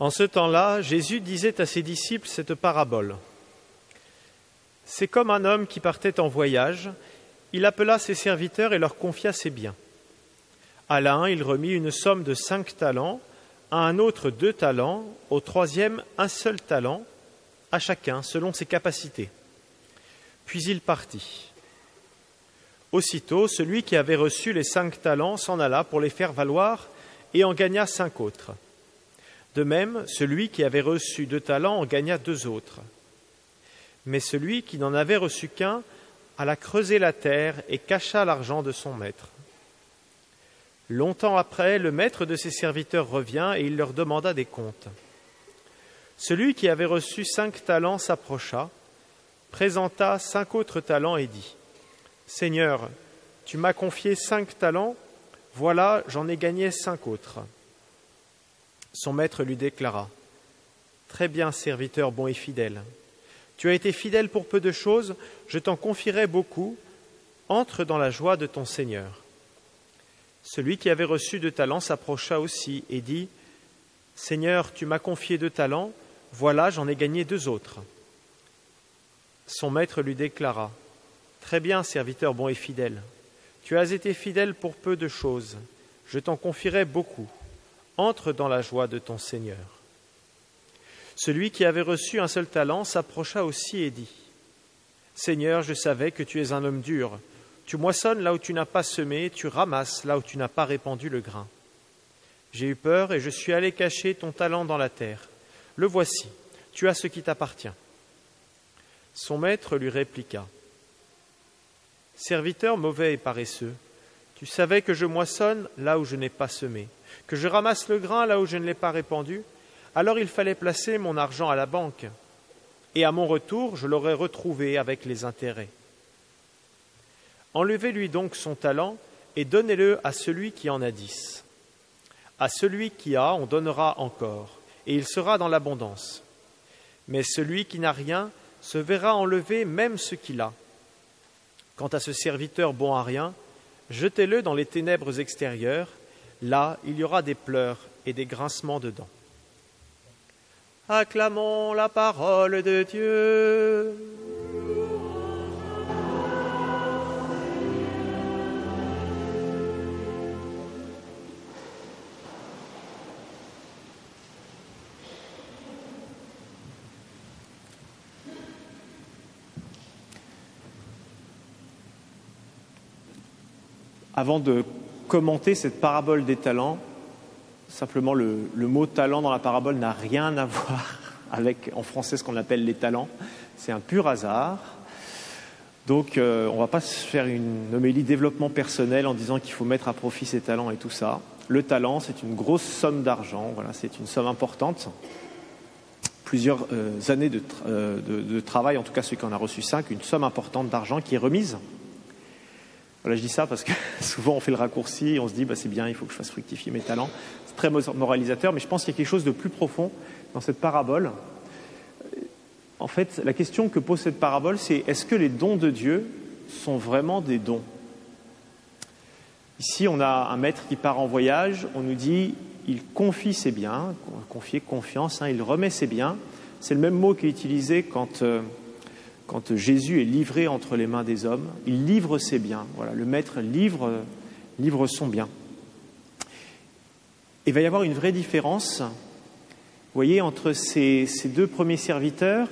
En ce temps-là, Jésus disait à ses disciples cette parabole. C'est comme un homme qui partait en voyage, il appela ses serviteurs et leur confia ses biens. À l'un, il remit une somme de cinq talents, à un autre deux talents, au troisième un seul talent, à chacun selon ses capacités. Puis il partit. Aussitôt, celui qui avait reçu les cinq talents s'en alla pour les faire valoir et en gagna cinq autres. De même, celui qui avait reçu deux talents en gagna deux autres. Mais celui qui n'en avait reçu qu'un alla creuser la terre et cacha l'argent de son maître. Longtemps après, le maître de ses serviteurs revient et il leur demanda des comptes. Celui qui avait reçu cinq talents s'approcha, présenta cinq autres talents et dit Seigneur, tu m'as confié cinq talents, voilà, j'en ai gagné cinq autres. Son maître lui déclara Très bien, serviteur bon et fidèle. Tu as été fidèle pour peu de choses, je t'en confierai beaucoup. Entre dans la joie de ton Seigneur. Celui qui avait reçu deux talents s'approcha aussi et dit Seigneur, tu m'as confié deux talents, voilà, j'en ai gagné deux autres. Son maître lui déclara Très bien, serviteur bon et fidèle. Tu as été fidèle pour peu de choses, je t'en confierai beaucoup entre dans la joie de ton Seigneur. Celui qui avait reçu un seul talent s'approcha aussi et dit Seigneur, je savais que tu es un homme dur. Tu moissonnes là où tu n'as pas semé, tu ramasses là où tu n'as pas répandu le grain. J'ai eu peur et je suis allé cacher ton talent dans la terre. Le voici, tu as ce qui t'appartient. Son maître lui répliqua Serviteur mauvais et paresseux, tu savais que je moissonne là où je n'ai pas semé que je ramasse le grain là où je ne l'ai pas répandu, alors il fallait placer mon argent à la banque, et à mon retour je l'aurais retrouvé avec les intérêts. Enlevez-lui donc son talent et donnez-le à celui qui en a dix. À celui qui a, on donnera encore, et il sera dans l'abondance. Mais celui qui n'a rien se verra enlever même ce qu'il a. Quant à ce serviteur bon à rien, jetez-le dans les ténèbres extérieures, Là, il y aura des pleurs et des grincements de dents. Acclamons la parole de Dieu. Commenter cette parabole des talents. Simplement, le, mot talent dans la parabole n'a rien à voir avec en français ce qu'on appelle les talents. C'est un pur hasard. Donc, euh, on ne va pas se faire une homélie développement personnel en disant qu'il faut mettre à profit ses talents et tout ça. Le talent, c'est une grosse somme d'argent. Voilà, c'est une somme importante. Plusieurs euh, années euh, de, travail, en tout cas celui qui en a reçu cinq, une somme importante d'argent qui est remise voilà, je dis ça parce que souvent on fait le raccourci, on se dit bah, c'est bien, il faut que je fasse fructifier mes talents. C'est très moralisateur, mais je pense qu'il y a quelque chose de plus profond dans cette parabole. En fait, la question que pose cette parabole, c'est est-ce que les dons de Dieu sont vraiment des dons? Ici, on a un maître qui part en voyage, on nous dit il confie ses biens, confier confiance, hein, il remet ses biens. C'est le même mot qui est utilisé quand. Euh, quand Jésus est livré entre les mains des hommes, il livre ses biens. Voilà, le maître livre, son bien. Il va y avoir une vraie différence, vous voyez, entre ces, ces deux premiers serviteurs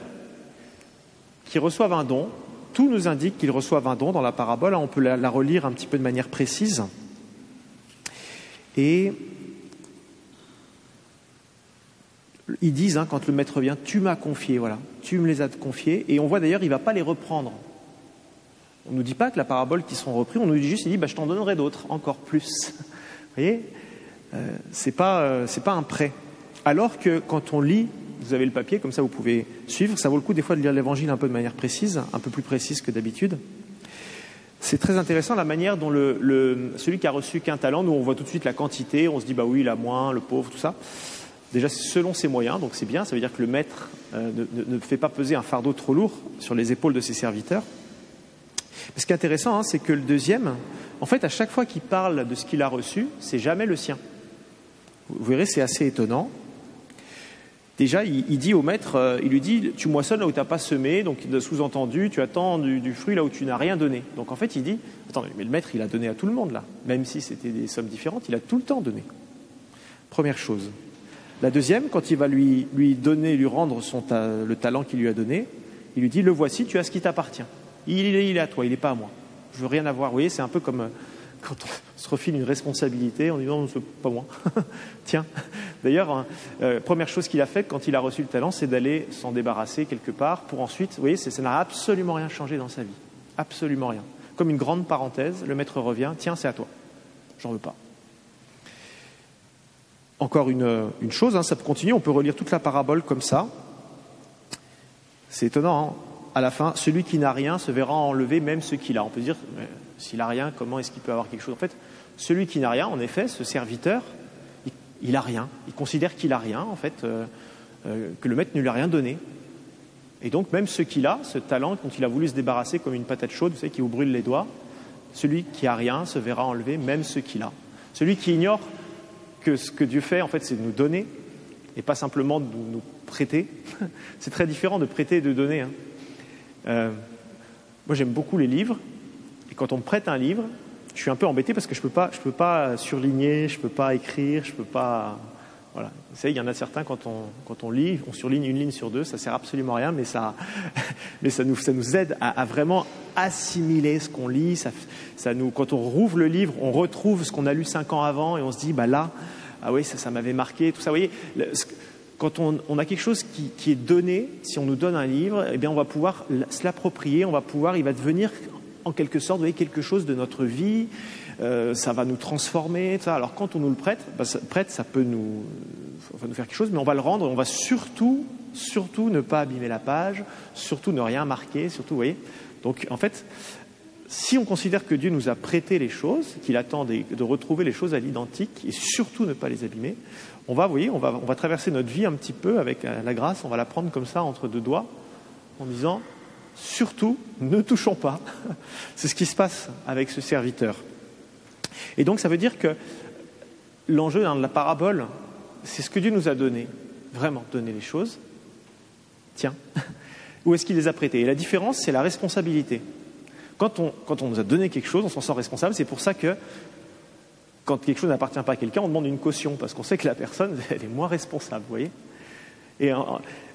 qui reçoivent un don. Tout nous indique qu'ils reçoivent un don dans la parabole. On peut la, la relire un petit peu de manière précise. Et ils disent, hein, quand le maître vient, tu m'as confié, voilà, tu me les as confiés, et on voit d'ailleurs, il ne va pas les reprendre. On ne nous dit pas que la parabole qui sont repris, on nous dit juste, il dit, bah, je t'en donnerai d'autres, encore plus. Vous voyez? Euh, C'est pas, euh, pas un prêt. Alors que quand on lit, vous avez le papier, comme ça vous pouvez suivre, ça vaut le coup des fois de lire l'évangile un peu de manière précise, un peu plus précise que d'habitude. C'est très intéressant la manière dont le, celui qui a reçu qu'un talent, nous on voit tout de suite la quantité, on se dit bah oui, il a moins, le pauvre, tout ça. Déjà, selon ses moyens, donc c'est bien, ça veut dire que le maître euh, ne, fait pas peser un fardeau trop lourd sur les épaules de ses serviteurs. ce qui est intéressant, hein, c'est que le deuxième, en fait, à chaque fois qu'il parle de ce qu'il a reçu, c'est jamais le sien. Vous verrez, c'est assez étonnant. Déjà, il, dit au maître, euh, il lui dit, tu moissonnes là où tu n'as pas semé, donc sous-entendu, tu attends du, fruit là où tu n'as rien donné. Donc en fait, il dit, attends, mais le maître, il a donné à tout le monde là, même si c'était des sommes différentes, il a tout le temps donné. Première chose. La deuxième, quand il va lui, lui donner, lui rendre le talent qu'il lui a donné, il lui dit, le voici, tu as ce qui t'appartient. Il, est à toi, il n'est pas à moi. Je veux rien avoir. Vous voyez, c'est un peu comme euh, quand on se refile une responsabilité en disant c'est pas moi. Tiens. D'ailleurs, hein, euh, première chose qu'il a faite quand il a reçu le talent, c'est d'aller s'en débarrasser quelque part pour ensuite. Vous voyez, ça n'a absolument rien changé dans sa vie. Absolument rien. Comme une grande parenthèse, le maître revient tiens, c'est à toi. J'en veux pas. Encore une, euh, chose, hein, ça peut continuer, on peut relire toute la parabole comme ça. C'est étonnant, hein. à la fin, celui qui n'a rien se verra enlever même ce qu'il a. On peut dire, s'il n'a rien, comment est-ce qu'il peut avoir quelque chose? En fait, celui qui n'a rien, en effet, ce serviteur, il, n'a rien. Il considère qu'il a rien, en fait, euh, euh, que le maître ne lui a rien donné. Et donc, même ce qu'il a, ce talent dont il a voulu se débarrasser comme une patate chaude, vous savez, qui vous brûle les doigts, celui qui a rien se verra enlever même ce qu'il a. Celui qui ignore que ce que Dieu fait, en fait, c'est de nous donner et pas simplement de nous prêter. c'est très différent de prêter et de donner. Hein. Euh, moi, j'aime beaucoup les livres quand on me prête un livre, je suis un peu embêté parce que je ne peux, peux pas surligner, je ne peux pas écrire, je ne peux pas. Voilà. Vous savez, il y en a certains, quand on, quand on lit, on surligne une ligne sur deux, ça ne sert absolument à rien, mais ça, mais ça, nous, ça nous aide à, vraiment assimiler ce qu'on lit. Ça, ça nous, quand on rouvre le livre, on retrouve ce qu'on a lu cinq ans avant et on se dit, bah là, ah oui, ça, m'avait marqué, tout ça. Vous voyez, quand on, on, a quelque chose qui, qui, est donné, si on nous donne un livre, eh bien, on va pouvoir se l'approprier, on va pouvoir, il va devenir en quelque sorte, vous voyez, quelque chose de notre vie, euh, ça va nous transformer. Ça. Alors quand on nous le prête, bah, ça, prête, ça peut nous, faire quelque chose, mais on va le rendre, on va surtout, surtout ne pas abîmer la page, surtout ne rien marquer, surtout, voyez. Donc en fait, si on considère que Dieu nous a prêté les choses, qu'il attend de, retrouver les choses à l'identique et surtout ne pas les abîmer, on va, voyez, on va, on va traverser notre vie un petit peu avec la grâce, on va la prendre comme ça entre deux doigts en disant surtout, ne touchons pas. C'est ce qui se passe avec ce serviteur. Et donc ça veut dire que l'enjeu dans la parabole, c'est ce que Dieu nous a donné, vraiment donné les choses. Tiens, où est-ce qu'il les a prêtées? Et la différence, c'est la responsabilité. Quand on, quand on nous a donné quelque chose, on s'en sent responsable. C'est pour ça que quand quelque chose n'appartient pas à quelqu'un, on demande une caution, parce qu'on sait que la personne, elle est moins responsable, vous voyez?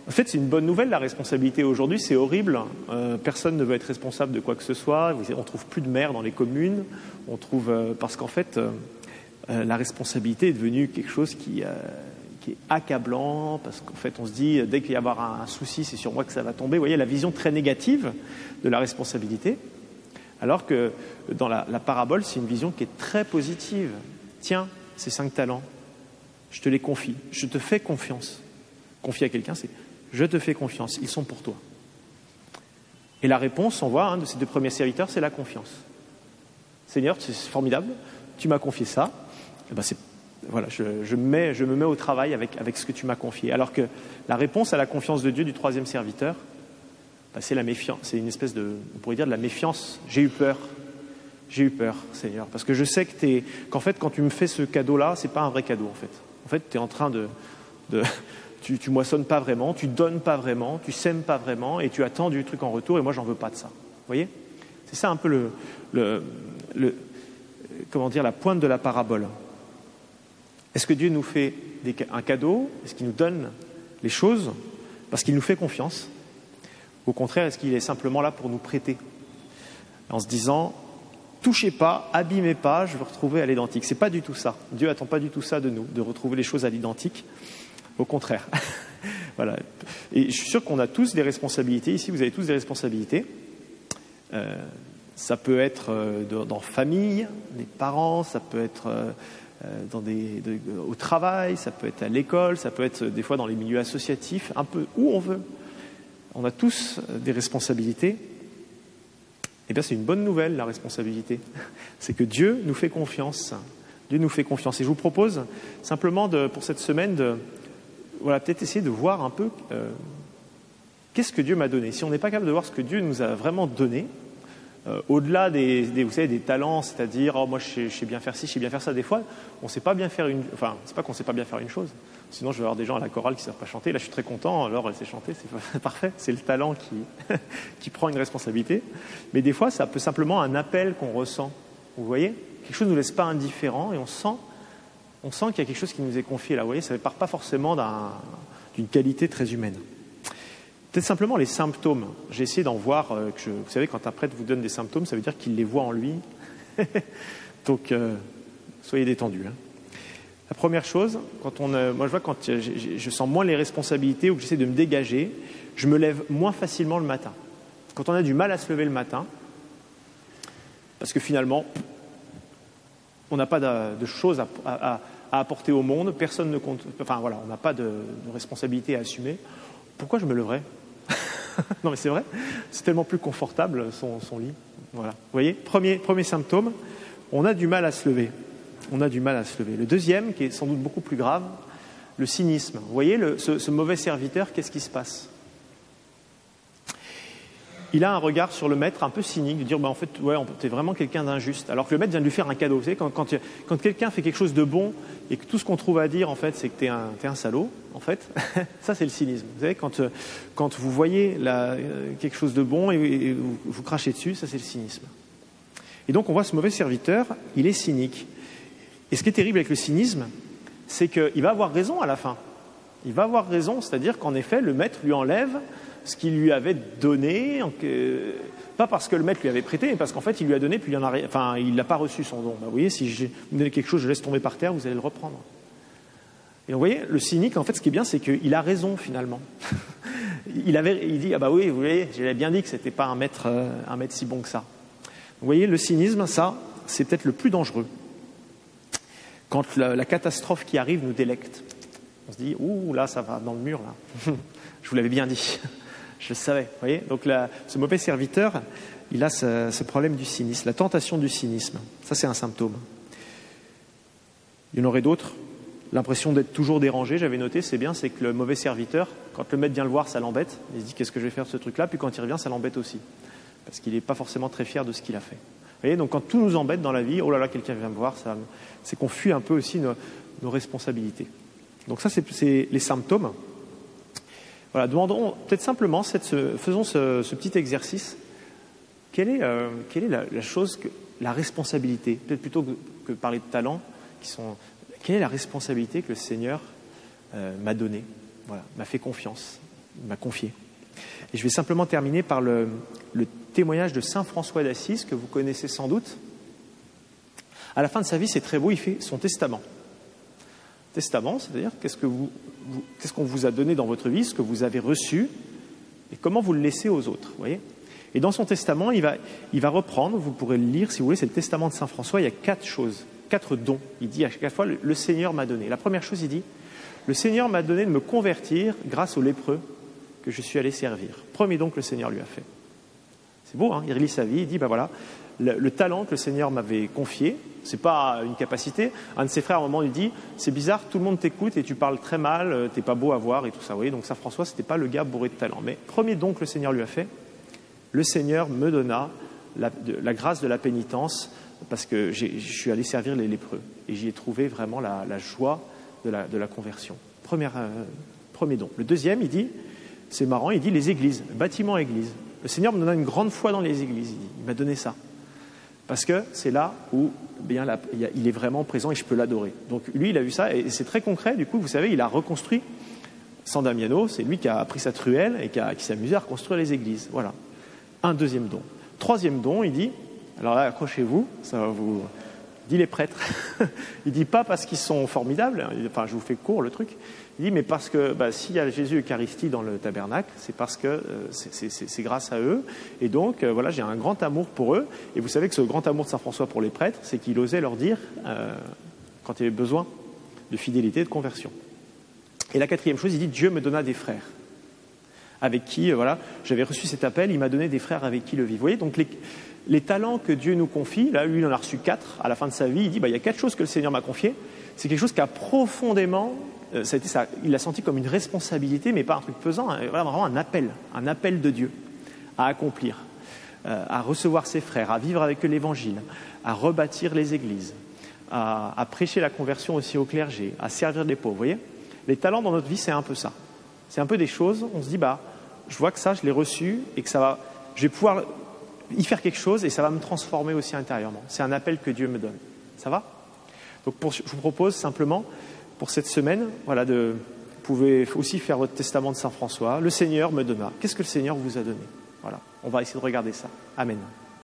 En fait, c'est une bonne nouvelle, la responsabilité aujourd'hui, c'est horrible. Euh, personne ne veut être responsable de quoi que ce soit. On trouve plus de maires dans les communes. On trouve euh, parce qu'en fait, euh, la responsabilité est devenue quelque chose qui, est accablant. Parce qu'en fait, on se dit dès qu'il y a un, souci, c'est sur moi que ça va tomber. Vous voyez la vision très négative de la responsabilité, alors que dans la, la parabole, c'est une vision qui est très positive. Tiens, ces cinq talents, je te les confie, je te fais confiance. Confier à quelqu'un, c'est je te fais confiance, ils sont pour toi. Et la réponse, on voit, hein, de ces deux premiers serviteurs, c'est la confiance. Seigneur, c'est formidable, tu m'as confié ça, et eh ben voilà, je, me mets au travail avec, avec ce que tu m'as confié. Alors que la réponse à la confiance de Dieu du troisième serviteur, ben, c'est la méfiance, c'est une espèce de, on pourrait dire de la méfiance. J'ai eu peur, j'ai eu peur, Seigneur, parce que je sais que qu'en fait, quand tu me fais ce cadeau-là, c'est pas un vrai cadeau, en fait. En fait, tu es en train de, tu, moissonnes pas vraiment, tu donnes pas vraiment, tu sèmes pas vraiment, et tu attends du truc en retour, et moi j'en veux pas de ça. Vous voyez? C'est ça un peu le, comment dire, la pointe de la parabole. Est-ce que Dieu nous fait un cadeau? Est-ce qu'il nous donne les choses? Parce qu'il nous fait confiance Au contraire, est-ce qu'il est simplement là pour nous prêter? En se disant, touchez pas, abîmez pas, je veux retrouver à l'identique. C'est pas du tout ça. Dieu attend pas du tout ça de nous, de retrouver les choses à l'identique. Au contraire. voilà. Et je suis sûr qu'on a tous des responsabilités. Ici, vous avez tous des responsabilités. Euh, ça peut être euh, dans famille, des parents, ça peut être euh, dans au travail, ça peut être à l'école, ça peut être des fois dans les milieux associatifs, un peu où on veut. On a tous des responsabilités. Eh bien, c'est une bonne nouvelle, la responsabilité. C'est que Dieu nous fait confiance. Dieu nous fait confiance. Et je vous propose simplement pour cette semaine de, voilà, peut-être essayer de voir un peu euh, qu'est-ce que Dieu m'a donné. Si on n'est pas capable de voir ce que Dieu nous a vraiment donné, euh, au-delà des, vous savez, des talents, c'est-à-dire oh, moi je sais, bien faire ci, je sais bien faire ça. Des fois, on sait pas bien faire une, enfin c'est pas qu'on sait pas bien faire une chose. Sinon, je vais avoir des gens à la chorale qui savent pas chanter. Là, je suis très content. Alors, elle sait chanter, c'est parfait. C'est le talent qui qui prend une responsabilité. Mais des fois, ça peut simplement un appel qu'on ressent. Vous voyez, quelque chose ne nous laisse pas indifférents et on sent, on sent qu'il y a quelque chose qui nous est confié là. Vous voyez, ça ne part pas forcément d'une qualité très humaine. Peut-être simplement les symptômes. J'ai essayé d'en voir. Euh, vous savez, quand un prêtre vous donne des symptômes, ça veut dire qu'il les voit en lui. Donc, euh, soyez détendus. Hein. La première chose, quand on, euh, moi je vois quand je sens moins les responsabilités ou que j'essaie de me dégager, je me lève moins facilement le matin. Quand on a du mal à se lever le matin, parce que finalement, on n'a pas de, choses à, apporter au monde, personne ne compte, enfin voilà, on n'a pas de, de responsabilité à assumer. Pourquoi je me leverais non, mais c'est vrai, c'est tellement plus confortable son, lit. Voilà. Vous voyez, premier, premier symptôme, on a du mal à se lever. On a du mal à se lever. Le deuxième, qui est sans doute beaucoup plus grave, le cynisme. Vous voyez, ce, mauvais serviteur, qu'est-ce qui se passe? Il a un regard sur le maître un peu cynique, de dire bah, en fait, ouais, t'es vraiment quelqu'un d'injuste. Alors que le maître vient de lui faire un cadeau. Vous savez, quand, quand, quelqu'un fait quelque chose de bon et que tout ce qu'on trouve à dire, en fait, c'est que t'es un, es un salaud, en fait, ça c'est le cynisme. Vous savez, quand, quand vous voyez euh, quelque chose de bon et, vous, vous, crachez dessus, ça c'est le cynisme. Et donc on voit ce mauvais serviteur, il est cynique. Et ce qui est terrible avec le cynisme, c'est qu'il va avoir raison à la fin. Il va avoir raison, c'est-à-dire qu'en effet, le maître lui enlève ce qu'il lui avait donné, pas parce que le maître lui avait prêté, mais parce qu'en fait il lui a donné, puis il n'a pas reçu son don. Bah, vous voyez, si je vous donne quelque chose, je laisse tomber par terre, vous allez le reprendre. Et vous voyez, le cynique, en fait, ce qui est bien, c'est qu'il a raison finalement. il, avait, dit, ah bah oui, vous voyez, j'avais bien dit que c'était pas un maître, euh, un maître si bon que ça. Vous voyez, le cynisme, ça, c'est peut-être le plus dangereux. Quand la, catastrophe qui arrive nous délecte, on se dit, ouh, là, ça va dans le mur, là. je vous l'avais bien dit. Je le savais. voyez Donc ce mauvais serviteur, il a ce, problème du cynisme, la tentation du cynisme. Ça, c'est un symptôme. Il y en aurait d'autres. L'impression d'être toujours dérangé, j'avais noté, c'est bien, c'est que le mauvais serviteur, quand le maître vient le voir, ça l'embête. Il se dit qu'est-ce que je vais faire de ce truc-là, puis quand il revient, ça l'embête aussi. Parce qu'il n'est pas forcément très fier de ce qu'il a fait. Vous voyez, donc quand tout nous embête dans la vie, oh là là, quelqu'un vient me voir, c'est qu'on fuit un peu aussi nos responsabilités. Donc ça, c'est les symptômes. Voilà, demandons peut-être simplement, faisons ce, petit exercice. Quelle est, euh, la, chose, la responsabilité, peut-être plutôt que, parler de talents, qui sont, quelle est la responsabilité que le Seigneur euh, m'a donnée, voilà, m'a fait confiance, m'a confié. Et je vais simplement terminer par le, le témoignage de Saint François d'Assise, que vous connaissez sans doute. À la fin de sa vie, c'est très beau, il fait son testament. Testament, c'est-à-dire qu'est-ce que vous, qu'est-ce qu'on vous a donné dans votre vie, ce que vous avez reçu, et comment vous le laissez aux autres. Voyez? Et dans son testament, il va, il va reprendre, vous pourrez le lire si vous voulez, c'est le testament de Saint François, il y a quatre choses, quatre dons. Il dit à chaque fois, le Seigneur m'a donné. La première chose, il dit, le Seigneur m'a donné de me convertir grâce aux lépreux que je suis allé servir. Premier don que le Seigneur lui a fait. C'est beau, hein? Il relit sa vie, il dit, ben voilà, le, talent que le Seigneur m'avait confié, c'est pas une capacité. Un de ses frères, à un moment, lui dit C'est bizarre, tout le monde t'écoute et tu parles très mal, euh, t'es pas beau à voir et tout ça. Vous voyez, donc Saint François, c'était pas le gars bourré de talent. Mais premier don que le Seigneur lui a fait, le Seigneur me donna la, grâce de la pénitence parce que je suis allé servir les lépreux et j'y ai trouvé vraiment la, joie de la, conversion. Euh, premier don. Le deuxième, il dit C'est marrant, il dit les églises, bâtiment église. Le Seigneur me donna une grande foi dans les églises, il m'a donné ça. Parce que c'est là où bien, il est vraiment présent et je peux l'adorer. Donc lui, il a vu ça et c'est très concret. Du coup, vous savez, il a reconstruit San Damiano. C'est lui qui a pris sa truelle et qui, qui s'est amusé à reconstruire les églises. Voilà. Un deuxième don. Troisième don, il dit, alors là, accrochez-vous, ça va vous dit les prêtres. il dit pas parce qu'ils sont formidables, enfin je vous fais court le truc, il dit, mais parce que bah, s'il y a Jésus Eucharistie dans le tabernacle, c'est parce que euh, c'est grâce à eux. Et donc, euh, voilà, j'ai un grand amour pour eux. Et vous savez que ce grand amour de Saint François pour les prêtres, c'est qu'il osait leur dire, euh, quand il y avait besoin de fidélité, de conversion. Et la quatrième chose, il dit, Dieu me donna des frères avec qui, voilà, j'avais reçu cet appel, il m'a donné des frères avec qui le vivre. Vous voyez, donc les, les talents que Dieu nous confie, là, lui, il en a reçu quatre à la fin de sa vie, il dit, bah, il y a quatre choses que le Seigneur m'a confiées. C'est quelque chose qui a profondément euh, ça il l'a senti comme une responsabilité, mais pas un truc pesant, hein, vraiment un appel, un appel de Dieu à accomplir. euh, à recevoir ses frères, à vivre avec l'Évangile, à rebâtir les églises, à, à, prêcher la conversion aussi au clergé, à servir les pauvres. Vous voyez Les talents dans notre vie, c'est un peu ça. C'est un peu des choses, on se dit, bah, je vois que ça, je l'ai reçu et que ça va, je vais pouvoir y faire quelque chose et ça va me transformer aussi intérieurement. C'est un appel que Dieu me donne. Ça va? Donc je vous propose simplement, pour cette semaine, voilà, de, vous pouvez aussi faire votre testament de Saint François. Le Seigneur me donna. Qu'est-ce que le Seigneur vous a donné? Voilà, on va essayer de regarder ça. Amen.